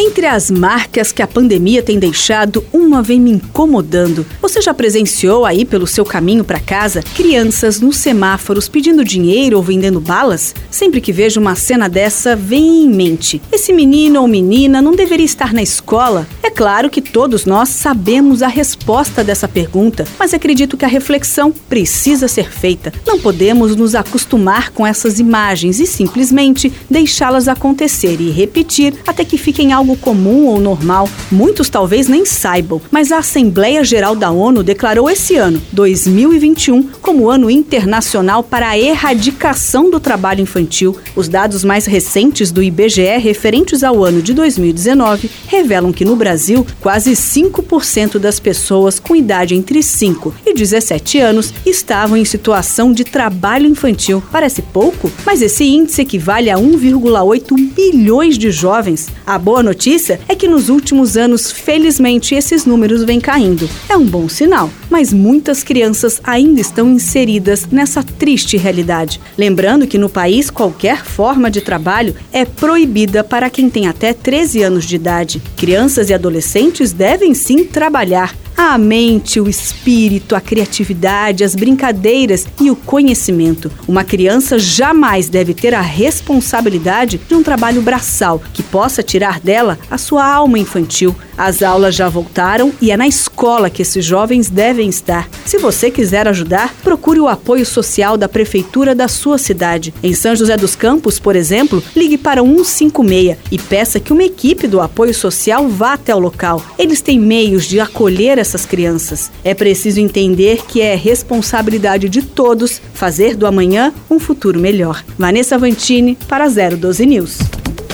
Entre as marcas que a pandemia tem deixado, uma vem me incomodando. Você já presenciou aí pelo seu caminho para casa crianças nos semáforos pedindo dinheiro ou vendendo balas? Sempre que vejo uma cena dessa, vem em mente: esse menino ou menina não deveria estar na escola? É claro que todos nós sabemos a resposta dessa pergunta, mas acredito que a reflexão precisa ser feita. Não podemos nos acostumar com essas imagens e simplesmente deixá-las acontecer e repetir até que fiquem algo algo comum ou normal, muitos talvez nem saibam, mas a Assembleia Geral da ONU declarou esse ano, 2021, como Ano Internacional para a Erradicação do Trabalho Infantil. Os dados mais recentes do IBGE referentes ao ano de 2019 revelam que no Brasil, quase 5% das pessoas com idade entre 5 e 17 anos estavam em situação de trabalho infantil. Parece pouco, mas esse índice equivale a 1,8 bilhões de jovens. A boa notícia notícia é que nos últimos anos, felizmente, esses números vêm caindo. É um bom sinal, mas muitas crianças ainda estão inseridas nessa triste realidade. Lembrando que no país, qualquer forma de trabalho é proibida para quem tem até 13 anos de idade. Crianças e adolescentes devem sim trabalhar a mente, o espírito, a criatividade, as brincadeiras e o conhecimento. Uma criança jamais deve ter a responsabilidade de um trabalho braçal que possa tirar dela a sua alma infantil. As aulas já voltaram e é na escola que esses jovens devem estar. Se você quiser ajudar, procure o apoio social da prefeitura da sua cidade. Em São José dos Campos, por exemplo, ligue para 156 e peça que uma equipe do apoio social vá até o local. Eles têm meios de acolher essas crianças. É preciso entender que é responsabilidade de todos fazer do amanhã um futuro melhor. Vanessa Vantini para 012 News.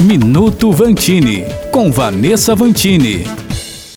Minuto Vantini com Vanessa Vantini.